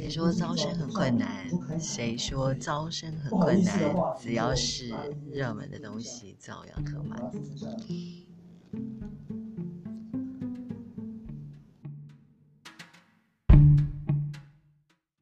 谁说招生很困难谁说招生很困难只要是热门的东西照样可买